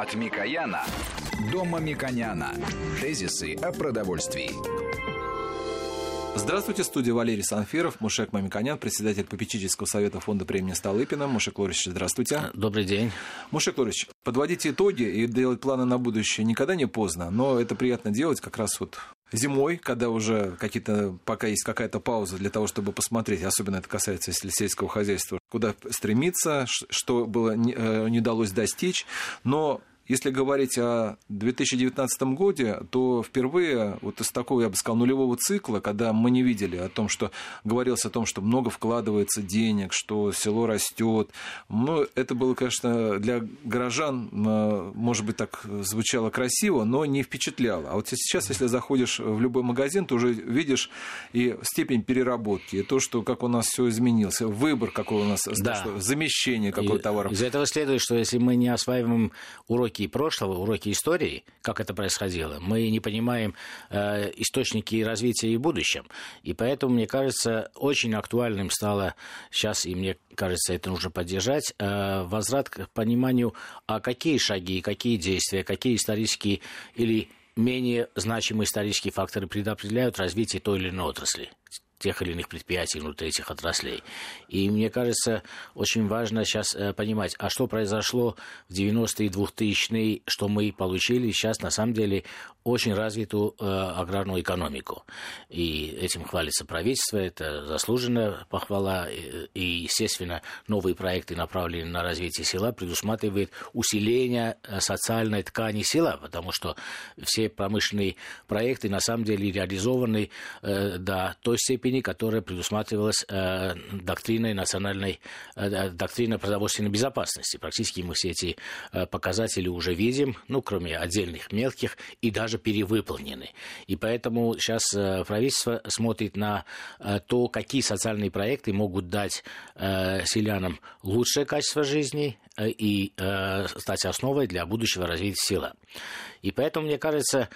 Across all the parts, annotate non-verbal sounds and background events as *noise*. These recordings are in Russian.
От Микояна до Мамиконяна. Тезисы о продовольствии. Здравствуйте, студия Валерий Санфиров, Мушек Мамиконян, председатель попечительского совета фонда премии Столыпина. Мушек Лорич, здравствуйте. Добрый день. Мушек Лорич, подводить итоги и делать планы на будущее никогда не поздно, но это приятно делать как раз вот зимой, когда уже какие-то, пока есть какая-то пауза для того, чтобы посмотреть, особенно это касается если сельского хозяйства, куда стремиться, что было не, э, не удалось достичь, но если говорить о 2019 году, то впервые вот из такого, я бы сказал, нулевого цикла, когда мы не видели о том, что говорилось о том, что много вкладывается денег, что село растет. Ну, это было, конечно, для горожан, э, может быть, так звучало красиво, но не впечатляло. А вот сейчас, если заходишь в любой магазин, ты уже видишь и степень переработки, и то, что как у нас все изменилось, выбор какой у нас, да. что, замещение какого товара. Из этого следует, что если мы не осваиваем уроки уроки прошлого, уроки истории, как это происходило, мы не понимаем э, источники развития и будущем. И поэтому, мне кажется, очень актуальным стало сейчас, и мне кажется, это нужно поддержать, э, возврат к пониманию, а какие шаги, какие действия, какие исторические или менее значимые исторические факторы предопределяют развитие той или иной отрасли тех или иных предприятий внутри этих отраслей. И мне кажется, очень важно сейчас э, понимать, а что произошло в 90-е и 2000-е, что мы получили сейчас, на самом деле, очень развитую э, аграрную экономику. И этим хвалится правительство, это заслуженная похвала. И, и, естественно, новые проекты, направленные на развитие села, предусматривают усиление э, социальной ткани села, потому что все промышленные проекты на самом деле реализованы э, до той степени, степени, которая предусматривалась э, доктриной национальной, э, доктриной продовольственной безопасности. Практически мы все эти э, показатели уже видим, ну, кроме отдельных мелких, и даже перевыполнены. И поэтому сейчас э, правительство смотрит на э, то, какие социальные проекты могут дать э, селянам лучшее качество жизни э, и э, стать основой для будущего развития села. И поэтому, мне кажется,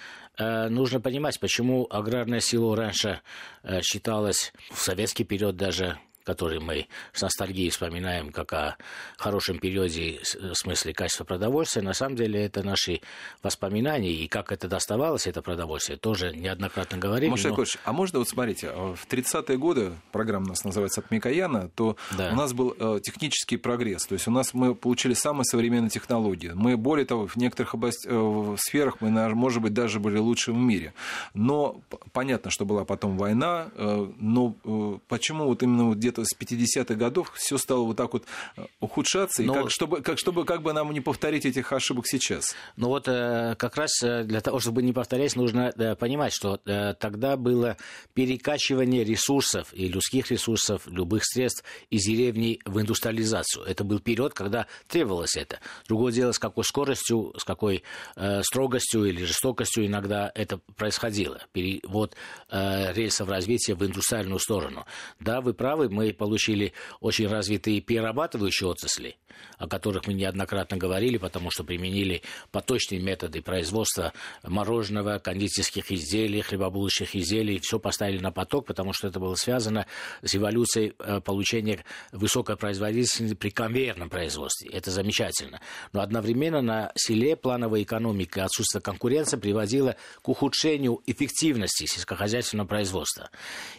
нужно понимать, почему аграрное село раньше э, считалось в советский период даже который мы с ностальгией вспоминаем как о хорошем периоде в смысле качества продовольствия, на самом деле это наши воспоминания, и как это доставалось, это продовольствие, тоже неоднократно говорили. Маша но... а можно вот смотрите, а в 30-е годы, программа у нас называется «От Микояна», то да. у нас был э, технический прогресс, то есть у нас мы получили самые современные технологии. Мы, более того, в некоторых область, э, сферах мы, может быть, даже были лучшими в мире. Но понятно, что была потом война, э, но почему вот именно где-то где-то с 50-х годов все стало вот так вот э, ухудшаться, Но... и как, чтобы, как, чтобы как бы нам не повторить этих ошибок сейчас? Ну вот э, как раз э, для того, чтобы не повторять, нужно понимать, что тогда было перекачивание ресурсов и людских ресурсов, любых средств из деревни в индустриализацию. Это был период, когда требовалось это. Другое дело, с какой скоростью, с какой э, строгостью или жестокостью иногда это происходило. Перевод э, рельсов развития в индустриальную сторону. Да, вы правы, мы получили очень развитые перерабатывающие отрасли, о которых мы неоднократно говорили, потому что применили поточные методы производства мороженого, кондитерских изделий, хлебобулочных изделий. Все поставили на поток, потому что это было связано с эволюцией э, получения высокой производительности при конвейерном производстве. Это замечательно. Но одновременно на селе плановая экономика и отсутствие конкуренции приводило к ухудшению эффективности сельскохозяйственного производства.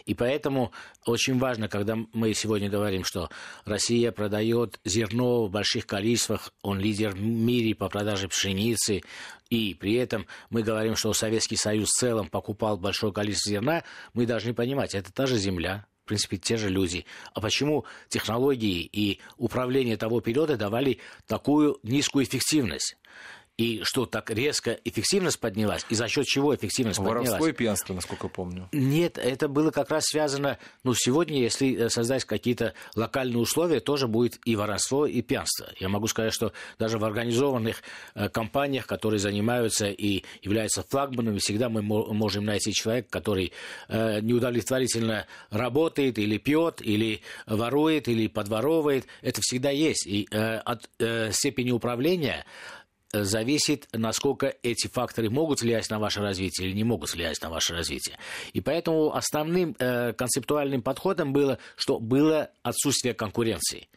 И поэтому очень важно, когда мы сегодня говорим, что Россия продает зерно в больших количествах, он лидер в мире по продаже пшеницы, и при этом мы говорим, что Советский Союз в целом покупал большое количество зерна, мы должны понимать, это та же земля, в принципе, те же люди. А почему технологии и управление того периода давали такую низкую эффективность? И что так резко эффективность поднялась, и за счет чего эффективность Воровство поднялась. Воровство и пьянство, насколько помню. Нет, это было как раз связано, ну, сегодня, если э, создать какие-то локальные условия, тоже будет и воровство, и пьянство. Я могу сказать, что даже в организованных э, компаниях, которые занимаются и являются флагманами, всегда мы можем найти человека, который э, неудовлетворительно работает, или пьет, или ворует, или подворовывает. Это всегда есть. И от степени управления зависит, насколько эти факторы могут влиять на ваше развитие или не могут влиять на ваше развитие. И поэтому основным э, концептуальным подходом было, что было отсутствие конкуренции.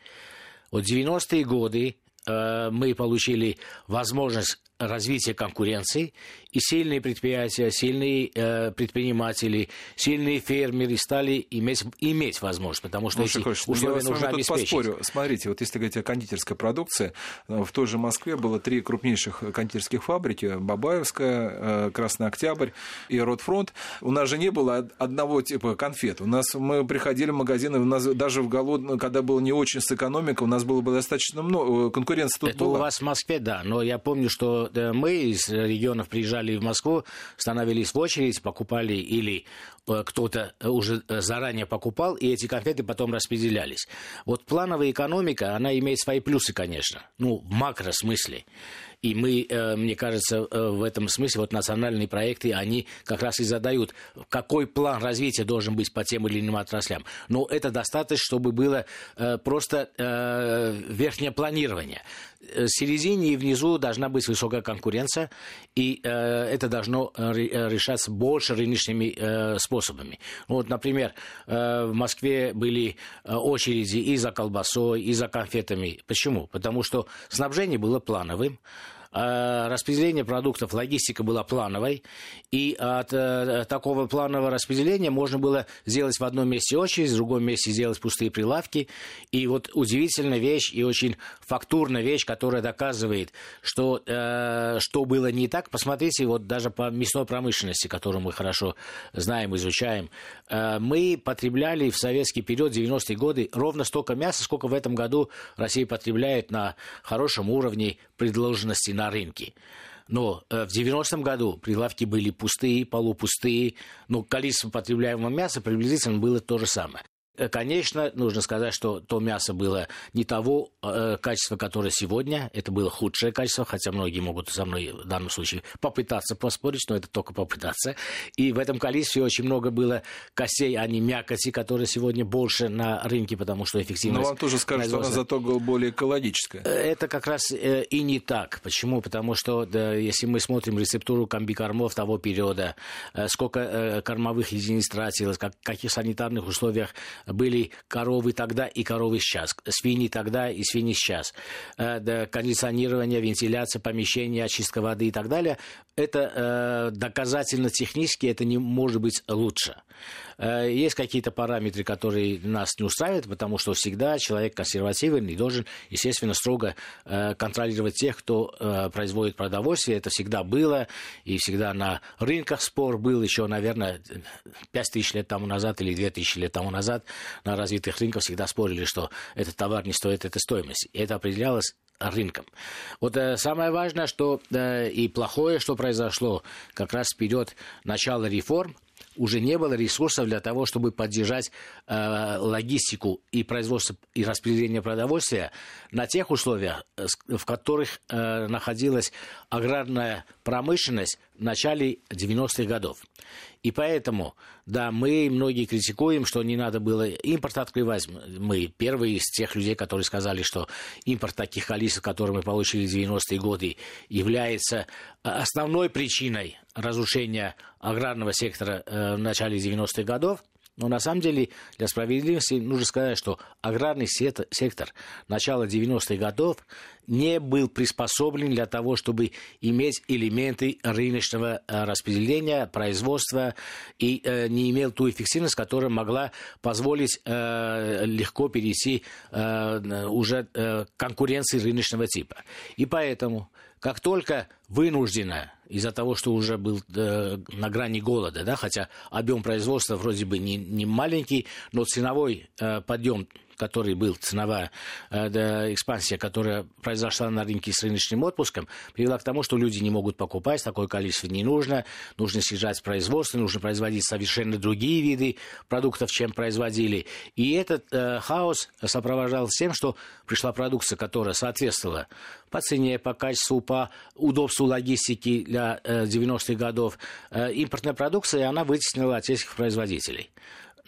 Вот 90-е годы э, мы получили возможность развития конкуренции, и сильные предприятия, сильные э, предприниматели, сильные фермеры стали иметь, иметь возможность, потому что ну, эти Шикович, условия нужно обеспечить. Поспорю. Смотрите, вот если говорить о кондитерской продукции, э, в той же Москве было три крупнейших кондитерских фабрики, Бабаевская, э, Красный Октябрь и Ротфронт. У нас же не было одного типа конфет. У нас мы приходили в магазины, у нас даже в голод, когда было не очень с экономикой, у нас было бы достаточно много, э, конкуренция тут Это была. у вас в Москве, да, но я помню, что мы из регионов приезжали приезжали в Москву, становились в очередь, покупали или э, кто-то уже э, заранее покупал, и эти конфеты потом распределялись. Вот плановая экономика, она имеет свои плюсы, конечно, ну, в макросмысле. И мы, э, мне кажется, в этом смысле вот национальные проекты, они как раз и задают, какой план развития должен быть по тем или иным отраслям. Но это достаточно, чтобы было просто верхнее планирование. В середине и внизу должна быть высокая конкуренция, и э, это должно э, э, решаться больше рыночными э, способами. Ну, вот, например, э, в Москве были э, очереди и за колбасой, и за конфетами. Почему? Потому что снабжение было плановым, Э, распределение продуктов, логистика была плановой, и от э, такого планового распределения можно было сделать в одном месте очередь, в другом месте сделать пустые прилавки. И вот удивительная вещь и очень фактурная вещь, которая доказывает, что, э, что было не так. Посмотрите, вот даже по мясной промышленности, которую мы хорошо знаем, изучаем, мы потребляли в советский период, 90-е годы, ровно столько мяса, сколько в этом году Россия потребляет на хорошем уровне предложенности на рынке. Но э, в 90-м году прилавки были пустые, полупустые, но количество потребляемого мяса приблизительно было то же самое. Э, конечно, нужно сказать, что то мясо было не того э, качества, которое сегодня. Это было худшее качество, хотя многие могут со мной в данном случае попытаться поспорить, но это только попытаться. И в этом количестве очень много было костей, а не мякоти, которые сегодня больше на рынке, потому что эффективность... Но вам тоже скажут, что она зато более экологическая. Э, это как раз э, и не так. Почему? Потому что да, если мы смотрим рецептуру комбикормов того периода, э, сколько э, кормовых единиц тратилось, как, в каких санитарных условиях были коровы тогда и коровы сейчас, свиньи тогда и свиньи сейчас, э, кондиционирование, вентиляция помещения, очистка воды и так далее, это э, доказательно технически это не может быть лучше. Э, есть какие-то параметры, которые нас не устраивают, потому что всегда человек консервативный должен, естественно, строго э, контролировать тех, кто э, производит продовольствие. Это всегда было, и всегда на рынках спор был еще, наверное, 5 тысяч лет тому назад или 2 тысячи лет тому назад на развитых рынках всегда спорили, что этот товар не стоит этой стоимости. И это определялось рынком. Вот э, самое важное, что э, и плохое, что произошло как раз вперед начала реформ, уже не было ресурсов для того, чтобы поддержать э, логистику и производство и распределение продовольствия на тех условиях, э, в которых э, находилась аграрная промышленность в начале 90-х годов. И поэтому, да, мы многие критикуем, что не надо было импорт открывать. Мы первые из тех людей, которые сказали, что импорт таких количеств, которые мы получили в 90-е годы, является основной причиной разрушения аграрного сектора э, в начале 90-х годов. Но на самом деле для справедливости нужно сказать, что аграрный сектор начала 90-х годов не был приспособлен для того, чтобы иметь элементы рыночного э, распределения, производства и э, не имел ту эффективность, которая могла позволить э, легко перейти уже к конкуренции рыночного типа. И поэтому как только вынуждена из-за того, что уже был э, на грани голода, да, хотя объем производства вроде бы не, не маленький, но ценовой э, подъем который был ценовая э, да, экспансия, которая произошла на рынке с рыночным отпуском, привела к тому, что люди не могут покупать, такое количество не нужно, нужно снижать производство, нужно производить совершенно другие виды продуктов, чем производили. И этот э, хаос сопровождался тем, что пришла продукция, которая соответствовала по цене, по качеству, по удобству логистики для э, 90-х годов. Э, импортная продукция, она вытеснила отечественных производителей.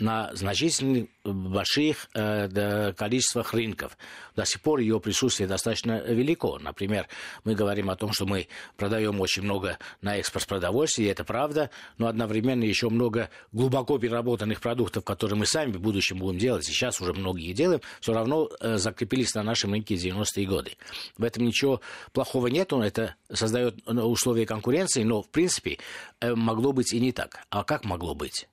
На значительных больших э, количествах рынков. До сих пор ее присутствие достаточно велико. Например, мы говорим о том, что мы продаем очень много на экспорт продовольствия, и это правда, но одновременно еще много глубоко переработанных продуктов, которые мы сами в будущем будем делать, сейчас уже многие делаем, все равно э, закрепились на нашем рынке 90-е годы. В этом ничего плохого нет, он это создает э, условия конкуренции, но в принципе э, могло быть и не так. А как могло быть?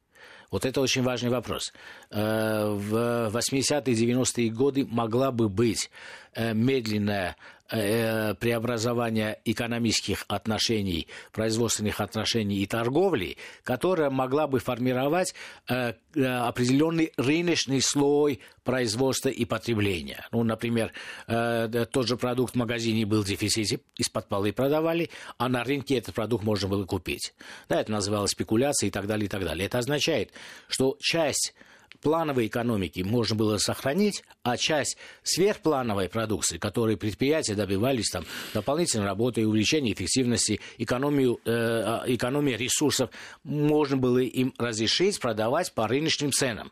Вот это очень важный вопрос. Э, в 80-е, 90-е годы могла бы быть э, медленная Э, преобразования экономических отношений, производственных отношений и торговли, которая могла бы формировать определенный рыночный слой производства и потребления. Ну, например, тот же продукт в магазине был в дефиците, из-под полы продавали, а на рынке этот продукт можно было купить. Да, это называлось спекуляцией и так далее, и так далее. Это означает, что часть плановой экономики можно было сохранить, а часть сверхплановой продукции, которой предприятия добивались там, дополнительной работы и увеличения эффективности, экономию, э, а, экономии ресурсов, можно было им разрешить продавать по рыночным ценам.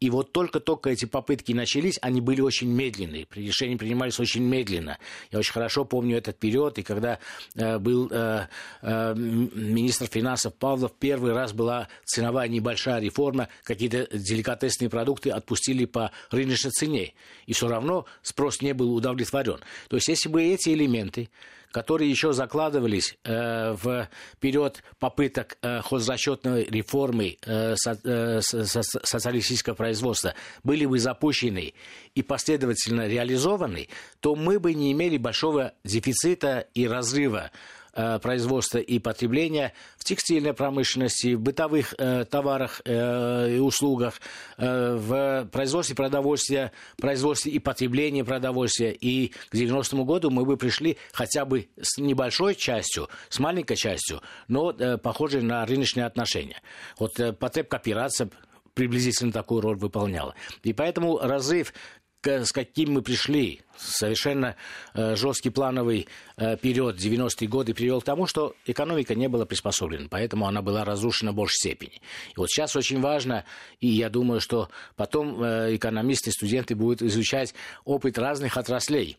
И вот только-только эти попытки начались, они были очень медленные, решения принимались очень медленно. Я очень хорошо помню этот период, и когда э, был э, э, министр финансов Павлов, первый раз была ценовая небольшая реформа, какие-то деликатесные продукты отпустили по рыночной цене, и все равно спрос не был удовлетворен. То есть если бы эти элементы которые еще закладывались э, в период попыток э, хозрасчетной реформы э, со, э, со, социалистического производства, были бы запущены и последовательно реализованы, то мы бы не имели большого дефицита и разрыва производства и потребления в текстильной промышленности, в бытовых э, товарах э, и услугах, э, в производстве продовольствия, производстве и потреблении продовольствия. И к 90-му году мы бы пришли хотя бы с небольшой частью, с маленькой частью, но э, похожей на рыночные отношения. Вот э, потребкооперация приблизительно такую роль выполняла. И поэтому разрыв с каким мы пришли, совершенно э, жесткий плановый э, период 90-е годы привел к тому, что экономика не была приспособлена, поэтому она была разрушена в большей степени. И вот сейчас очень важно, и я думаю, что потом э, экономисты, студенты будут изучать опыт разных отраслей,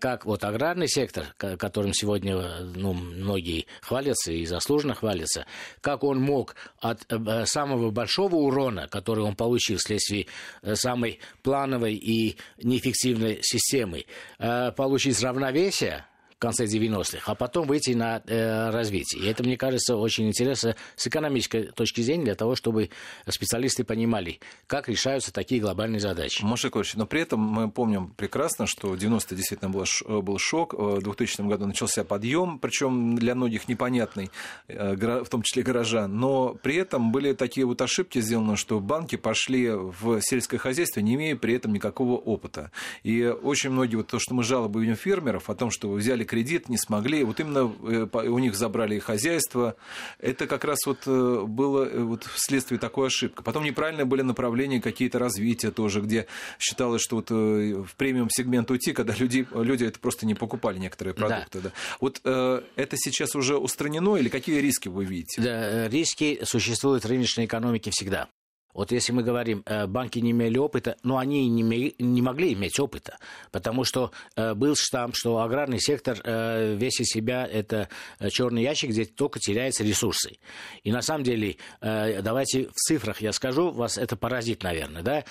как вот аграрный сектор, которым сегодня ну, многие хвалятся и заслуженно хвалятся, как он мог от самого большого урона, который он получил вследствие самой плановой и неэффективной системы, э, получить равновесие, конце 90-х, а потом выйти на э, развитие. И это, мне кажется, очень интересно с экономической точки зрения для того, чтобы специалисты понимали, как решаются такие глобальные задачи. Маша Яковлевич, но при этом мы помним прекрасно, что в 90 действительно был, э, был шок, в 2000 году начался подъем, причем для многих непонятный, э, в том числе горожан, но при этом были такие вот ошибки сделаны, что банки пошли в сельское хозяйство, не имея при этом никакого опыта. И очень многие, вот то, что мы жалобы видим фермеров о том, что вы взяли кредит, не смогли. Вот именно э, у них забрали хозяйство. Это как раз вот э, было э, вот вследствие такой ошибки. Потом неправильные были направления какие-то развития тоже, где считалось, что вот в премиум сегмент уйти, когда люди, люди это просто не покупали некоторые продукты. Да. Да. Вот это сейчас уже устранено или какие риски вы видите? Да, риски существуют в рыночной экономике всегда. Вот если мы говорим, э, банки не имели опыта, но они не, не могли иметь опыта, потому что э, был штамп, что аграрный сектор э, весь из себя это черный ящик, где только теряются ресурсы. И на самом деле, давайте в цифрах я скажу, вас это поразит, наверное, да?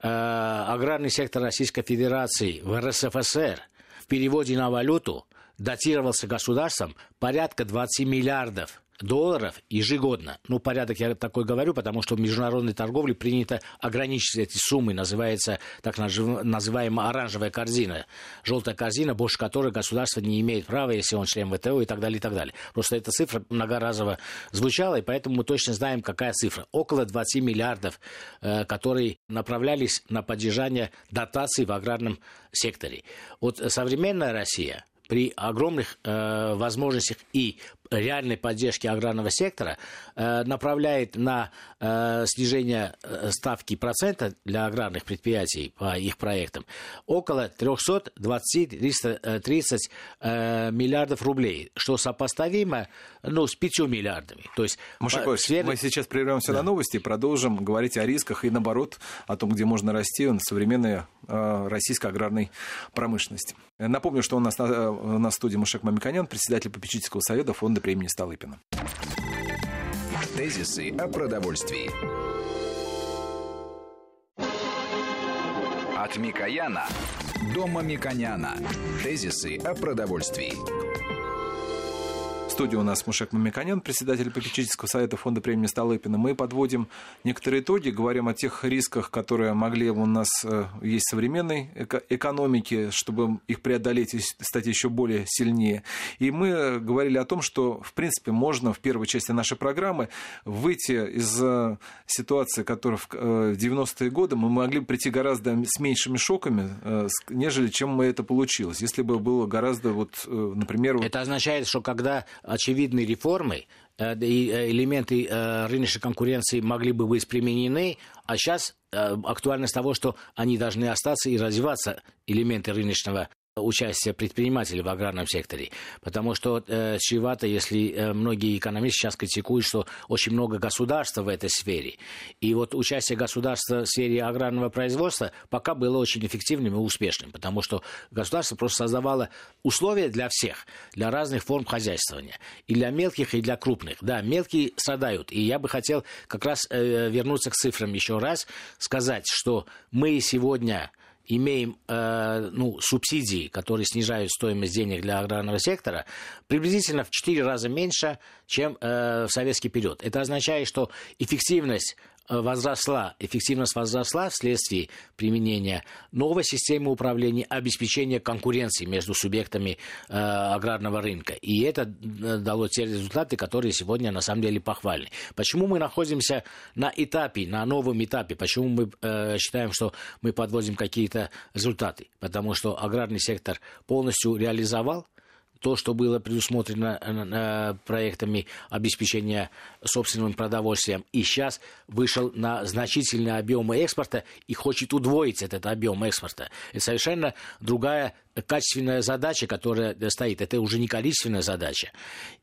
Аграрный сектор Российской Федерации в РСФСР в переводе на валюту датировался государством порядка 20 миллиардов долларов ежегодно. Ну, порядок я такой говорю, потому что в международной торговле принято ограничить эти суммы. Называется так называемая оранжевая корзина. Желтая корзина, больше которой государство не имеет права, если он член ВТО и так далее, и так далее. Просто эта цифра многоразово звучала, и поэтому мы точно знаем, какая цифра. Около 20 миллиардов, э, которые направлялись на поддержание дотаций в аграрном секторе. Вот современная Россия при огромных э, возможностях и реальной поддержки аграрного сектора э, направляет на э, снижение э, ставки процента для аграрных предприятий по их проектам около 320-330 миллиардов рублей, что сопоставимо ну, с 5 миллиардами. То есть, Машакович, сфере... мы сейчас прервемся да. на новости и продолжим говорить о рисках и, наоборот, о том, где можно расти в современной российской аграрной промышленности. Напомню, что у нас на, на студии Мушек Мамиканян, председатель попечительского совета фонда премии Столыпина. Тезисы о продовольствии. От Микояна до Мамиконяна. Тезисы о продовольствии студии у нас Мушек Мамиканян, председатель попечительского совета фонда премии Столыпина. Мы подводим некоторые итоги, говорим о тех рисках, которые могли у нас э, есть в современной экономике, чтобы их преодолеть и стать еще более сильнее. И мы говорили о том, что, в принципе, можно в первой части нашей программы выйти из э, ситуации, которая в 90-е э, годы мы могли прийти гораздо с меньшими шоками, нежели чем мы это получилось. Если бы было гораздо, вот, например... Это означает, что когда очевидной реформы, э, э, элементы э, рыночной конкуренции могли бы быть применены, а сейчас актуальность того, что они должны остаться и развиваться, элементы рыночного участия предпринимателей в аграрном секторе. Потому что э, чревато, если э, многие экономисты сейчас критикуют, что очень много государства в этой сфере. И вот участие государства в сфере аграрного производства пока было очень эффективным и успешным, потому что государство просто создавало условия для всех, для разных форм хозяйствования. И для мелких, и для крупных. Да, мелкие страдают. И я бы хотел как раз э, вернуться к цифрам еще раз, сказать, что мы сегодня имеем э, ну, субсидии, которые снижают стоимость денег для аграрного сектора, приблизительно в 4 раза меньше, чем э, в советский период. Это означает, что эффективность возросла, эффективность возросла вследствие применения новой системы управления, обеспечения конкуренции между субъектами э, аграрного рынка. И это э, дало те результаты, которые сегодня на самом деле похвальны. Почему мы находимся на этапе, на новом этапе? Почему мы э, считаем, что мы подводим какие-то результаты? Потому что аграрный сектор полностью реализовал то, что было предусмотрено э, проектами обеспечения собственным продовольствием, и сейчас вышел на значительные объемы экспорта и хочет удвоить этот объем экспорта. Это совершенно другая качественная задача, которая стоит. Это уже не количественная задача.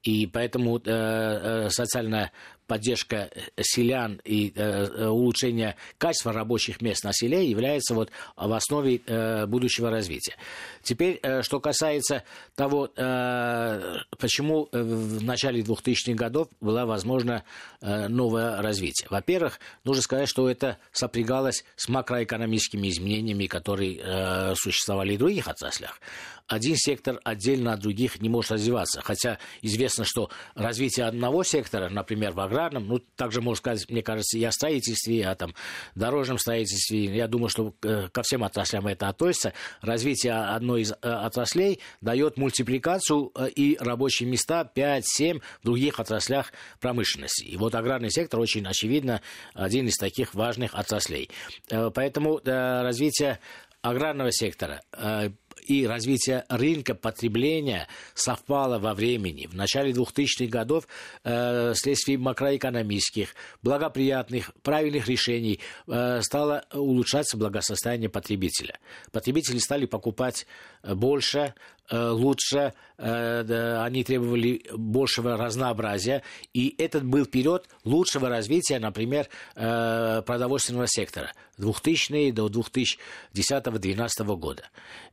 И поэтому э, э социальная поддержка селян и э, э, улучшение качества рабочих мест на селе является вот в основе э, будущего развития. Теперь, э, что касается того, э, почему в начале 2000-х годов была возможна э, новое развитие. Во-первых, нужно сказать, что это сопрягалось с макроэкономическими изменениями, которые э, существовали в других отраслях один сектор отдельно от других не может развиваться. Хотя известно, что развитие одного сектора, например, в аграрном, ну, также можно сказать, мне кажется, и о строительстве, и о там, дорожном строительстве, я думаю, что э, ко всем отраслям это относится. Развитие одной из э, отраслей дает мультипликацию э, и рабочие места 5-7 в других отраслях промышленности. И вот аграрный сектор очень очевидно один из таких важных отраслей. Поэтому развитие аграрного сектора и развитие рынка потребления совпало во времени. В начале 2000-х годов э, вследствие макроэкономических, благоприятных, правильных решений э, стало улучшаться благосостояние потребителя. Потребители стали покупать э, больше, Э, лучше, э, они требовали большего разнообразия, и этот был период лучшего развития, например, продовольственного сектора 2000 до 2010-2012 года.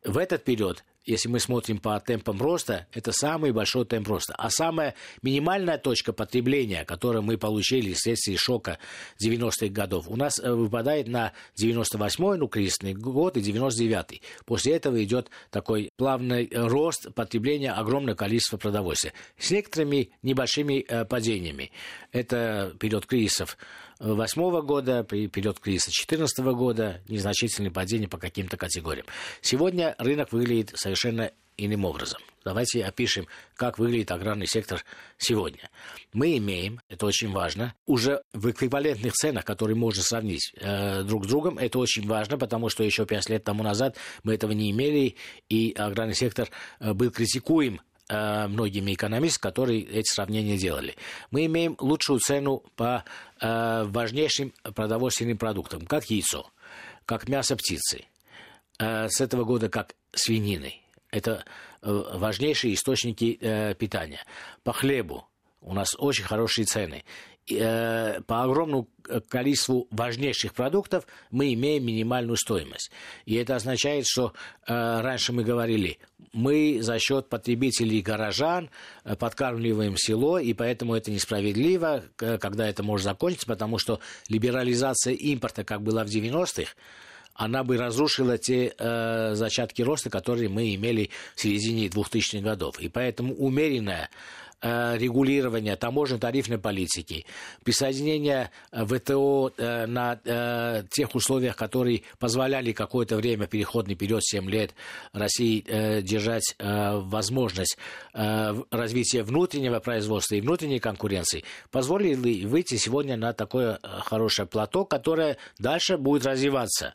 В этот период если мы смотрим по темпам роста, это самый большой темп роста. А самая минимальная точка потребления, которую мы получили вследствие шока 90-х годов, у нас э, выпадает на 98-й, ну, кризисный год и 99-й. После этого идет такой плавный рост потребления огромного количества продовольствия с некоторыми небольшими э, падениями. Это период кризисов 2008 года, период кризиса 2014 года, незначительные падения по каким-то категориям. Сегодня рынок выглядит совершенно иным образом. Давайте опишем, как выглядит аграрный сектор сегодня. Мы имеем, это очень важно, уже в эквивалентных ценах, которые можно сравнить э, друг с другом. Это очень важно, потому что еще пять лет тому назад мы этого не имели, и аграрный сектор э, был критикуем э, многими экономистами, которые эти сравнения делали. Мы имеем лучшую цену по э, важнейшим продовольственным продуктам, как яйцо, как мясо птицы, э, с этого года как свинины. Это э, важнейшие источники э, питания. По хлебу у нас очень хорошие цены. Э, по огромному количеству важнейших продуктов мы имеем минимальную стоимость. И это означает, что раньше мы говорили, мы за счет потребителей горожан подкармливаем село, и поэтому это несправедливо, когда это может закончиться, потому что либерализация импорта, как была в 90-х, она бы разрушила те э, зачатки роста, которые мы имели в середине 2000-х годов. И поэтому умеренная регулирования таможенно-тарифной политики, присоединение э, ВТО э, на тех условиях, которые позволяли какое-то время, переходный период 7 лет, России держать возможность развития внутреннего производства и внутренней конкуренции, позволили выйти сегодня на такое хорошее плато, которое дальше будет развиваться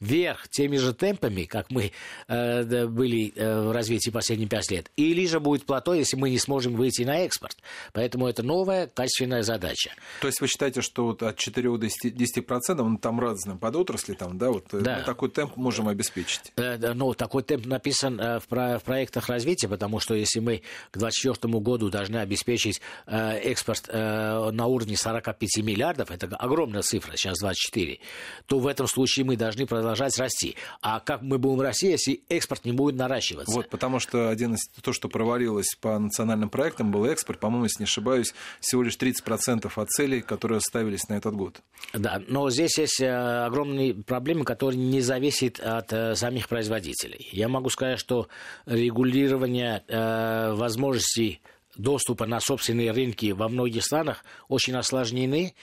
вверх теми же темпами, как мы э, были э, в развитии последние пять лет, или же будет плато, если мы не сможем выйти на экспорт. Поэтому это новая качественная задача. То есть вы считаете, что вот от 4 до 10 процентов, ну, там разные подотрасли, там, да, вот э, да. Мы такой темп можем обеспечить? Э, ну, такой темп написан э, в, про, в проектах развития, потому что если мы к 2024 году должны обеспечить э, экспорт э, на уровне 45 миллиардов, это огромная цифра, сейчас 24, то в этом случае мы должны продолжать продолжать расти. А как мы будем расти, если экспорт не будет наращиваться? Вот, потому что один из то, что провалилось по национальным проектам, был экспорт, по-моему, если не ошибаюсь, всего лишь 30% от целей, которые ставились на этот год. Да, но здесь есть э, огромные проблемы, которые не зависят от э, самих производителей. Я могу сказать, что регулирование э, возможностей доступа на собственные рынки во многих странах очень осложнены,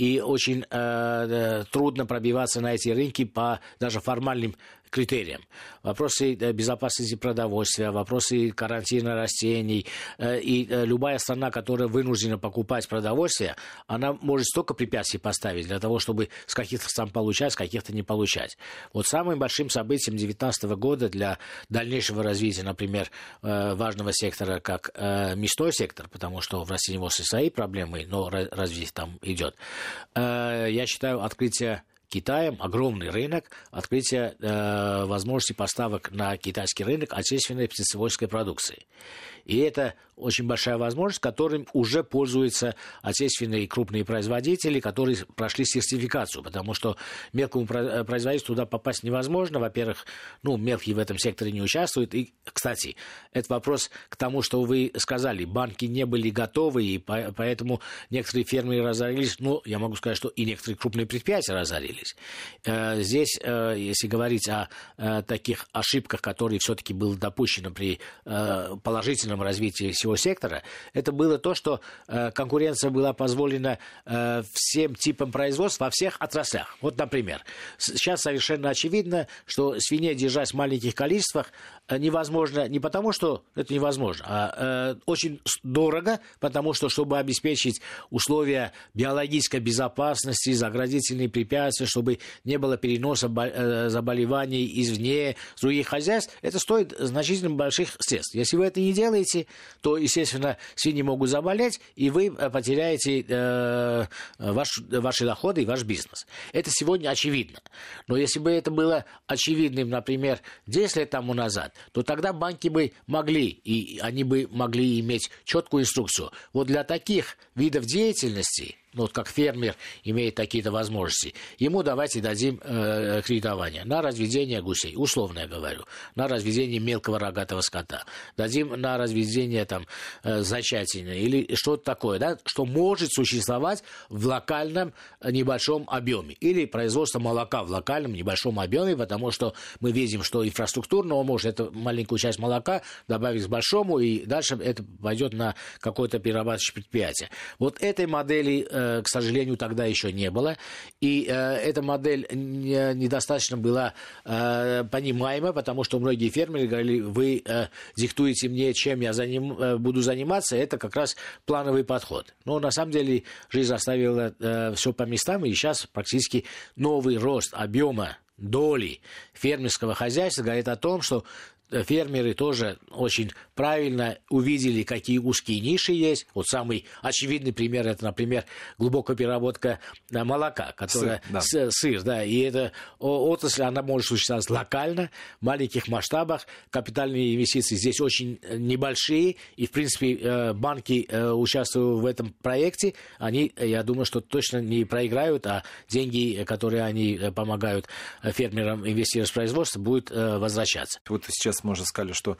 и очень э, трудно пробиваться на эти рынки по даже формальным критериям. Вопросы э, безопасности продовольствия, вопросы карантина растений. Э, и э, любая страна, которая вынуждена покупать продовольствие, она может столько препятствий поставить для того, чтобы с каких-то стран получать, с каких-то не получать. Вот самым большим событием 2019 года для дальнейшего развития, например, важного сектора, как мясной сектор, потому что в растениеводстве свои проблемы, но развитие там идет, я считаю открытие Китаем огромный рынок, открытие э, возможности поставок на китайский рынок отечественной птицеводческой продукции. И это очень большая возможность, которым уже пользуются отечественные крупные производители, которые прошли сертификацию, потому что мелкому э, производителю туда попасть невозможно. Во-первых, ну, мелкие в этом секторе не участвуют. И, кстати, это вопрос к тому, что вы сказали, банки не были готовы, и поэтому некоторые фермеры разорились. Ну, я могу сказать, что и некоторые крупные предприятия разорились. Э, здесь, э, если говорить о таких ошибках, которые все-таки были допущены при положительном развитии всего сектора, это было то, что э, конкуренция была позволена э, всем типам производства во всех отраслях. Вот, например, сейчас совершенно очевидно, что свиней держать в маленьких количествах невозможно не потому, что это невозможно, а э, очень дорого, потому что, чтобы обеспечить условия биологической безопасности, заградительные препятствия, чтобы не было переноса э, заболеваний извне, с других хозяйств, это стоит значительно больших средств. Если вы это не делаете, то естественно, свиньи могут заболеть, и вы э, потеряете э, ваш, ваши доходы и ваш бизнес. Это сегодня очевидно. Но если бы это было очевидным, например, 10 лет тому назад, то тогда банки бы могли, и они бы могли иметь четкую инструкцию. Вот для таких видов деятельности ну, вот как фермер имеет такие-то возможности, ему давайте дадим э, кредитование на разведение гусей, условно я говорю, на разведение мелкого рогатого скота, дадим на разведение там э, зачатия или что-то такое, да, что может существовать в локальном э, небольшом объеме, или производство молока в локальном небольшом объеме, потому что мы видим, что инфраструктурно может эту маленькую часть молока добавить к большому, и дальше это пойдет на какое-то перерабатывающее предприятие. Вот этой модели Э, к сожалению, тогда еще не было. И э, эта модель недостаточно была э, понимаема, потому что многие фермеры говорили, вы диктуете мне, чем я заним, буду заниматься, это как раз плановый подход. Но на самом деле жизнь оставила все по местам, и сейчас практически новый рост объема доли фермерского хозяйства говорит о том, что фермеры тоже очень правильно увидели, какие узкие ниши есть. Вот самый очевидный пример это, например, глубокая переработка молока, которая сыр, да. сыр, да, и эта отрасль, она может существовать локально, в маленьких масштабах, капитальные инвестиции здесь очень небольшие, и, в принципе, банки, участвуя в этом проекте, они, я думаю, что точно не проиграют, а деньги, которые они помогают фермерам инвестировать в производство, будут возвращаться. Вот сейчас можно сказать, что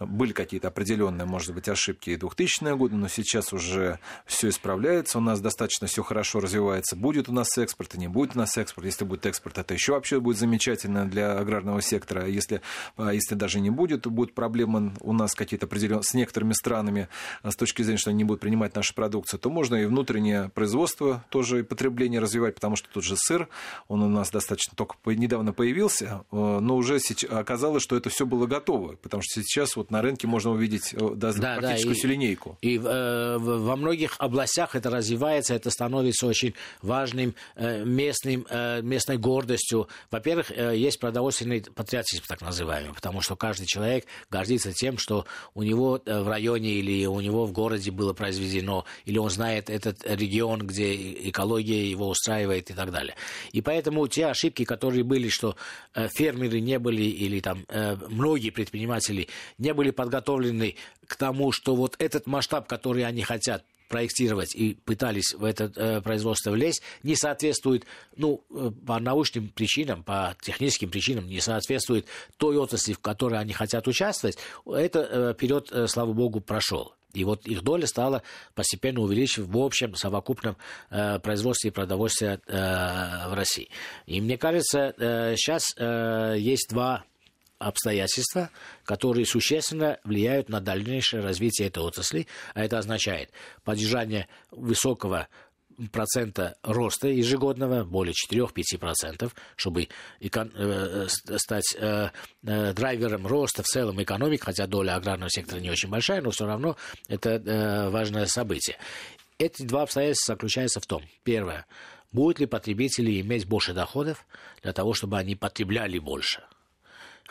были какие-то определенные, может быть, ошибки и 2000-е годы, но сейчас уже все исправляется, у нас достаточно все хорошо развивается. Будет у нас экспорт и не будет у нас экспорт. Если будет экспорт, это еще вообще будет замечательно для аграрного сектора. Если, а, если даже не будет, будут проблемы у нас какие-то определенные с некоторыми странами а, с точки зрения, что они не будут принимать нашу продукцию, то можно и внутреннее производство тоже и потребление развивать, потому что тут же сыр, он у нас достаточно только недавно появился, а, но уже оказалось, что это все было готово, потому что сейчас вот на рынке можно увидеть даже да, практически да, всю линейку. И э, во многих областях это развивается, это становится очень важным э, местным, э, местной гордостью. Во-первых, э, есть продовольственный патриотизм, так называемый, потому что каждый человек гордится тем, что у него в районе или у него в городе было произведено, или он знает этот регион, где экология его устраивает и так далее. И поэтому те ошибки, которые были, что фермеры не были, или там многие предприниматели не были подготовлены к тому, что вот этот масштаб, который они хотят проектировать и пытались в это э, производство влезть, не соответствует, ну, э, по научным причинам, по техническим причинам, не соответствует той отрасли, в которой они хотят участвовать, это э, период, э, слава богу, прошел. И вот их доля стала постепенно увеличивать в общем совокупном э, производстве продовольствия э, в России. И мне кажется, э, сейчас э, есть два обстоятельства, которые существенно влияют на дальнейшее развитие этой отрасли, а это означает поддержание высокого процента роста ежегодного, более 4-5%, чтобы э, стать э, э, драйвером роста в целом экономики, хотя доля аграрного сектора не очень большая, но все равно это важное событие. Эти два обстоятельства заключаются в том, первое, будут ли потребители иметь больше доходов для того, чтобы они потребляли больше –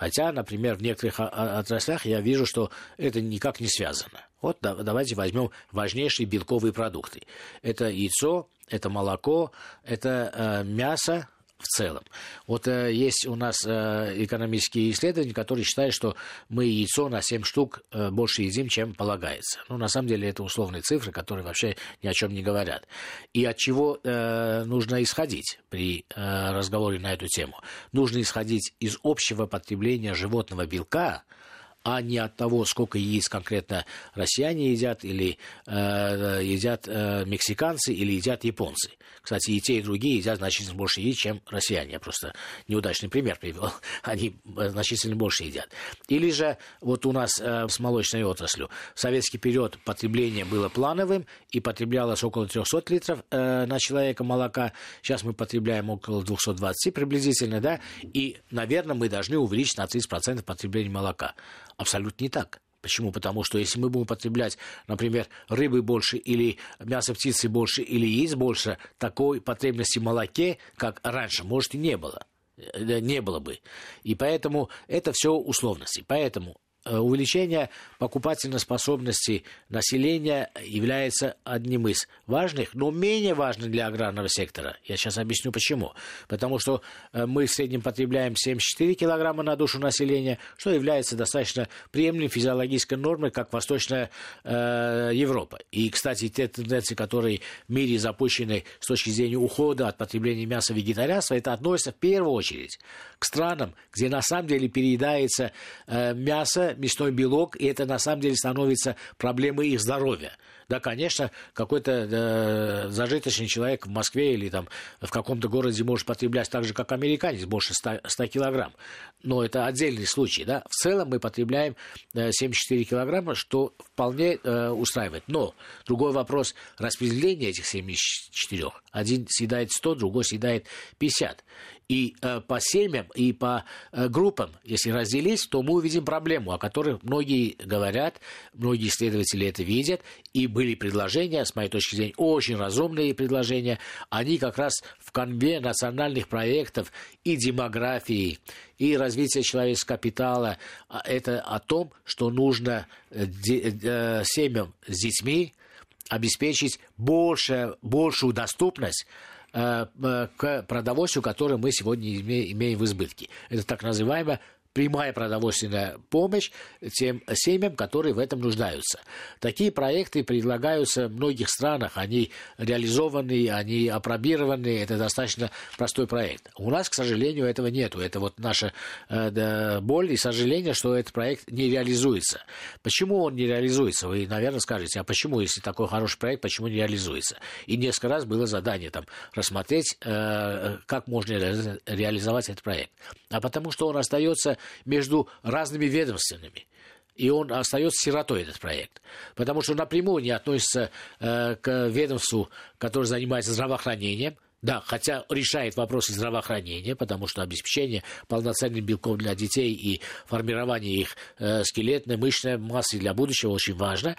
Хотя, например, в некоторых отраслях я вижу, что это никак не связано. Вот давайте возьмем важнейшие белковые продукты. Это яйцо, это молоко, это э, мясо, в целом. Вот э, есть у нас э, экономические исследования, которые считают, что мы яйцо на 7 штук э, больше едим, чем полагается. Ну, на самом деле, это условные цифры, которые вообще ни о чем не говорят. И от чего э, нужно исходить при э, разговоре на эту тему? Нужно исходить из общего потребления животного белка, а не от того, сколько яиц конкретно россияне едят, или э, едят э, мексиканцы, или едят японцы. Кстати, и те, и другие едят значительно больше яиц, чем россияне. Я просто неудачный пример привел. *laughs* Они э, значительно больше едят. Или же вот у нас э, с молочной отраслью в советский период потребление было плановым, и потреблялось около 300 литров э, на человека молока. Сейчас мы потребляем около 220 приблизительно, да, и, наверное, мы должны увеличить на 30% потребление молока. Абсолютно не так. Почему? Потому что если мы будем потреблять, например, рыбы больше или мясо птицы больше или яиц больше, такой потребности в молоке, как раньше, может и не было э, не было бы. И поэтому это все условности. Поэтому Э, увеличение покупательной способности населения является одним из важных, но менее важных для аграрного сектора. Я сейчас объясню почему. Потому что э, мы в среднем потребляем 74 килограмма на душу населения, что является достаточно приемлемой физиологической нормой, как Восточная э, Европа. И, кстати, те тенденции, которые в мире запущены с точки зрения ухода от потребления мяса вегетарианства, это относится в первую очередь к странам, где на самом деле переедается э, мясо, мясной белок, и это на самом деле становится проблемой их здоровья. Да, конечно, какой-то э, зажиточный человек в Москве или там в каком-то городе может потреблять так же, как американец, больше 100, 100 килограмм. Но это отдельный случай. Да? В целом мы потребляем э, 74 килограмма, что вполне э, устраивает. Но другой вопрос распределения этих 74. Один съедает 100, другой съедает 50. И э, по семьям, и по э, группам, если разделить, то мы увидим проблему, о которой многие говорят, многие исследователи это видят, и были предложения, с моей точки зрения, очень разумные предложения. Они как раз в конве национальных проектов и демографии, и развития человеческого капитала. А это о том, что нужно э, семьям с детьми обеспечить больше, большую доступность к продовольствию, которое мы сегодня имеем в избытке. Это так называемая прямая продовольственная помощь тем семьям, которые в этом нуждаются. Такие проекты предлагаются в многих странах, они реализованы, они опробированы, это достаточно простой проект. У нас, к сожалению, этого нету. Это вот наша э, боль и сожаление, что этот проект не реализуется. Почему он не реализуется? Вы, наверное, скажете, а почему, если такой хороший проект, почему не реализуется? И несколько раз было задание там рассмотреть, э, как можно реализовать этот проект. А потому что он остается между разными ведомствами и он остается сиротой, этот проект. Потому что напрямую не относится э, к ведомству, которое занимается здравоохранением, да, хотя решает вопросы здравоохранения, потому что обеспечение полноценным белком для детей и формирование их э, скелетной, мышечной массы для будущего очень важно.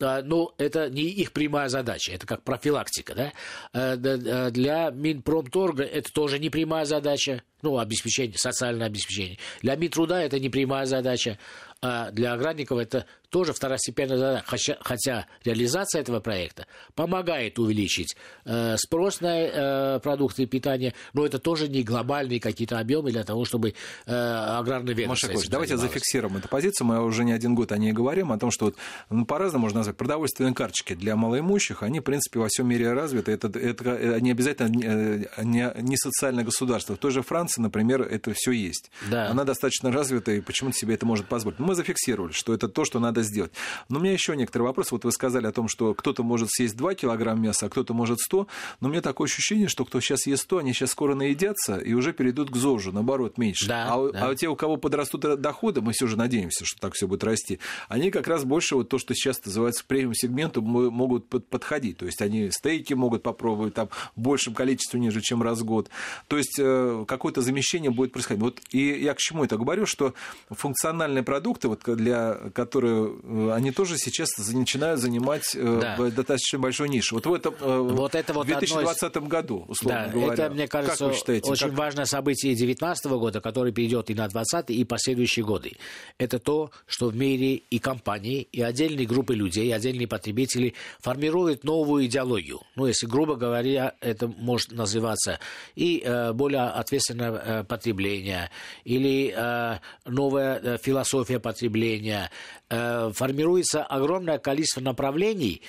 А, но это не их прямая задача, это как профилактика. Да? Э, э, для Минпромторга это тоже не прямая задача, ну, обеспечение, социальное обеспечение. Для Минтруда это не прямая задача, а для аграрников это тоже второстепенная задача. Хотя, хотя реализация этого проекта помогает увеличить э, спрос на э, продукты питания, но это тоже не глобальные какие-то объемы для того, чтобы э, аграрный ведомство Маша давайте зафиксируем эту позицию. Мы уже не один год о ней говорим, о том, что вот, ну, по-разному можно назвать продовольственные карточки для малоимущих, они, в принципе, во всем мире развиты. Это, это не обязательно не, не социальное государство. В той же Франции, например, это все есть. Да. Она достаточно развита, и почему-то себе это может позволить. Мы зафиксировали, что это то, что надо сделать. Но у меня еще некоторые вопросы. Вот вы сказали о том, что кто-то может съесть 2 килограмма мяса, а кто-то может 100. Но у меня такое ощущение, что кто сейчас ест 100, они сейчас скоро наедятся и уже перейдут к ЗОЖу, наоборот, меньше. Да, а, да. а те, у кого подрастут доходы, мы все же надеемся, что так все будет расти, они как раз больше вот то, что сейчас называется премиум-сегменту, могут подходить. То есть они стейки могут попробовать там в большем количестве, ниже, чем раз в год. То есть э, какое-то замещение будет происходить. Вот и я к чему это говорю, что функциональные продукты, вот для которые Э, они тоже сейчас начинают занимать э, да. достаточно большую нишу. Вот в этом э, вот это вот в 2020 одно из... году, условно да, говоря. Это, мне кажется, как считаете, очень как... важное событие 2019 года, которое перейдет и на 2020, и последующие годы. Это то, что в мире и компании, и отдельные группы людей, и отдельные потребители формируют новую идеологию. Ну, если грубо говоря, это может называться и э, более ответственное э, потребление, или э, новая философия потребления, Э, формируется огромное количество направлений,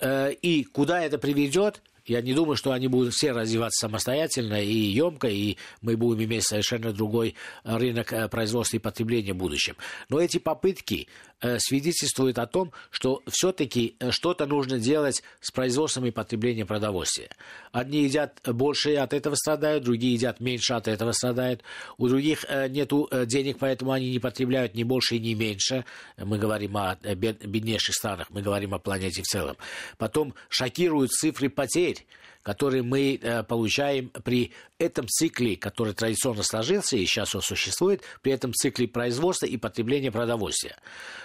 э, и куда это приведет, я не думаю, что они будут все развиваться самостоятельно и емко, и мы будем иметь совершенно другой рынок э, производства и потребления в будущем. Но эти попытки э, свидетельствуют о том, что все-таки э, что-то нужно делать с производством и потреблением продовольствия. Одни едят больше и от этого страдают, другие едят меньше, от этого страдают. У других нет денег, поэтому они не потребляют ни больше, ни меньше. Мы говорим о беднейших странах, мы говорим о планете в целом. Потом шокируют цифры потерь которые мы э, получаем при этом цикле, который традиционно сложился и сейчас он существует, при этом цикле производства и потребления продовольствия.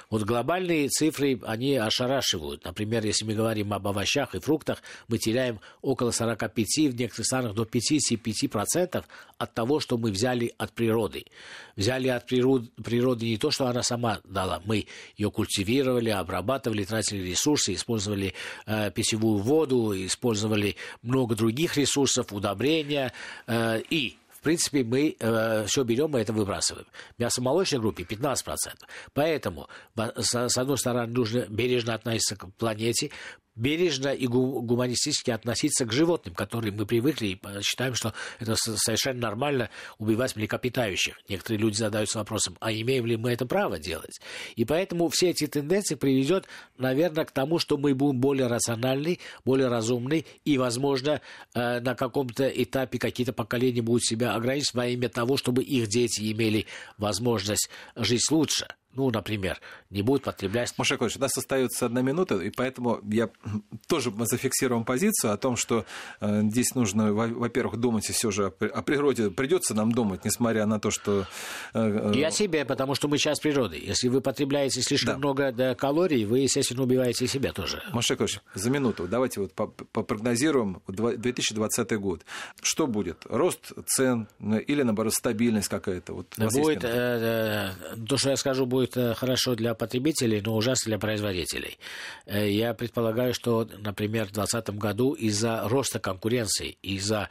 Вот глобальные цифры, они ошарашивают. Например, если мы говорим об овощах и фруктах, мы теряем около 45, в некоторых странах до 55% от того, что мы взяли от природы. Взяли от природы, природы не то, что она сама дала. Мы ее культивировали, обрабатывали, тратили ресурсы, использовали э, пищевую воду, использовали много других ресурсов, удобрения э, и в принципе, мы э, все берем и это выбрасываем. В мясомолочной группе 15%. Поэтому, с, с одной стороны, нужно бережно относиться к планете, бережно и гуманистически относиться к животным, которые мы привыкли и считаем, что это совершенно нормально убивать млекопитающих. Некоторые люди задаются вопросом, а имеем ли мы это право делать? И поэтому все эти тенденции приведет, наверное, к тому, что мы будем более рациональны, более разумны, и, возможно, э, на каком-то этапе какие-то поколения будут себя ограничивать во имя того, чтобы их дети имели возможность жить лучше. Ну, например, не будет потреблять... Маша Яковлевич, у нас остается одна минута, и поэтому я тоже зафиксируем позицию о том, что э, здесь нужно, во-первых, думать все же о природе. Придется нам думать, несмотря на то, что... Э, и о себе, потому что мы часть природы. Если вы потребляете слишком да. много да, калорий, вы, естественно, убиваете себя тоже. Маша Яковлевич, за минуту давайте вот попрогнозируем 2020 год. Что будет? Рост цен или, наоборот, стабильность какая-то? Вот будет, э, э, то, что я скажу, будет будет э, хорошо для потребителей, но ужасно для производителей. Э, я предполагаю, что, например, в 2020 году из-за роста конкуренции, из-за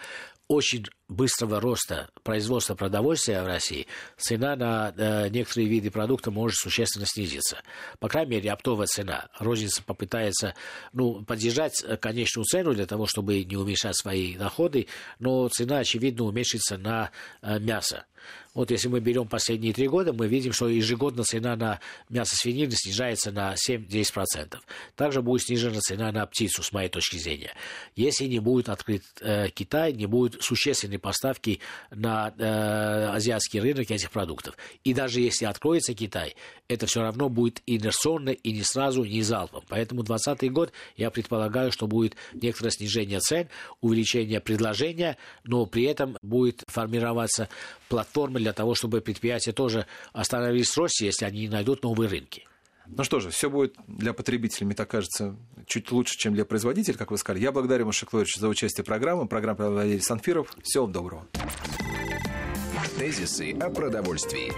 очень быстрого роста производства продовольствия в России цена на э, некоторые виды продуктов может существенно снизиться. По крайней мере, оптовая цена. Розница попытается ну, поддержать э, конечную цену для того, чтобы не уменьшать свои доходы, но цена, очевидно, уменьшится на э, мясо. Вот если мы берем последние три года, мы видим, что ежегодно цена на мясо свинины снижается на 7-10%. Также будет снижена цена на птицу, с моей точки зрения. Если не будет открыт э, Китай, не будет существенной существенные поставки на э, азиатский рынок этих продуктов. И даже если откроется Китай, это все равно будет инерционно и не сразу, не залпом. Поэтому 2020 год, я предполагаю, что будет некоторое снижение цен, увеличение предложения, но при этом будет формироваться платформа для того, чтобы предприятия тоже остановились в росте, если они не найдут новые рынки. Ну что же, все будет для потребителей, мне так кажется, чуть лучше, чем для производителей, как вы сказали. Я благодарю Маша Клович за участие в программе. Программа Владимир Санфиров. Всего вам доброго. Тезисы о продовольствии.